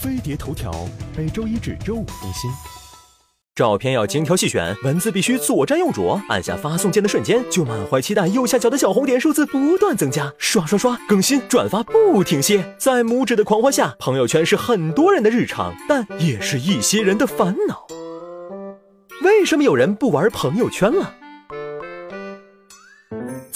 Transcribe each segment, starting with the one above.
飞碟头条每周一至周五更新。照片要精挑细选，文字必须左占右着。按下发送键的瞬间，就满怀期待，右下角的小红点数字不断增加，刷刷刷更新转发不停歇。在拇指的狂欢下，朋友圈是很多人的日常，但也是一些人的烦恼。为什么有人不玩朋友圈了？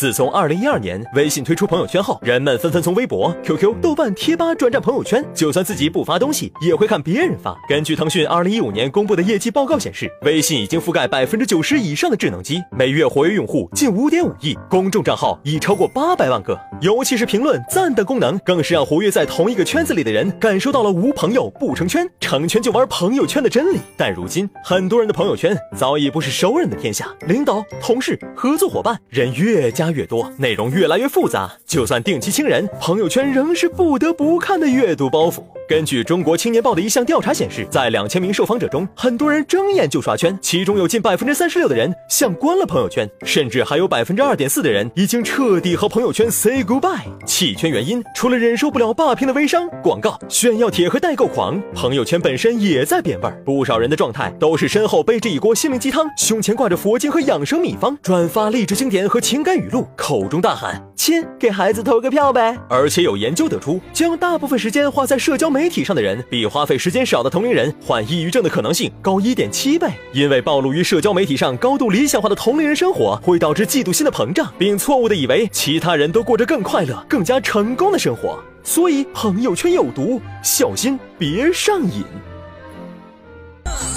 自从二零一二年微信推出朋友圈后，人们纷纷从微博、QQ、豆瓣、贴吧转战朋友圈。就算自己不发东西，也会看别人发。根据腾讯二零一五年公布的业绩报告显示，微信已经覆盖百分之九十以上的智能机，每月活跃用户近五点五亿，公众账号已超过八百万个。尤其是评论、赞的功能，更是让活跃在同一个圈子里的人感受到了无朋友不成圈，成圈就玩朋友圈的真理。但如今，很多人的朋友圈早已不是熟人的天下，领导、同事、合作伙伴，人越加。越多，内容越来越复杂，就算定期清人，朋友圈仍是不得不看的阅读包袱。根据中国青年报的一项调查显示，在两千名受访者中，很多人睁眼就刷圈，其中有近百分之三十六的人想关了朋友圈，甚至还有百分之二点四的人已经彻底和朋友圈 say goodbye。弃圈原因除了忍受不了霸屏的微商、广告、炫耀帖和代购狂，朋友圈本身也在变味儿。不少人的状态都是身后背着一锅心灵鸡汤，胸前挂着佛经和养生秘方，转发励志经典和情感语录。口中大喊“亲，给孩子投个票呗”，而且有研究得出，将大部分时间花在社交媒体上的人，比花费时间少的同龄人患抑郁症的可能性高一点七倍。因为暴露于社交媒体上高度理想化的同龄人生活，会导致嫉妒心的膨胀，并错误的以为其他人都过着更快乐、更加成功的生活。所以朋友圈有毒，小心别上瘾。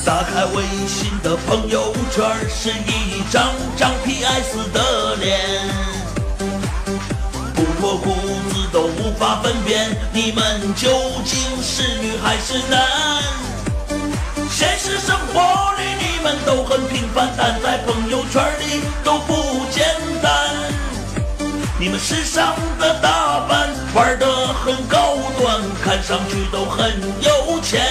打开微信的朋友圈，是一张张 PS 的脸，不脱裤子都无法分辨你们究竟是女还是男。现实生活里你们都很平凡，但在朋友圈里都不简单。你们时尚的打扮，玩得很高端，看上去都很有钱。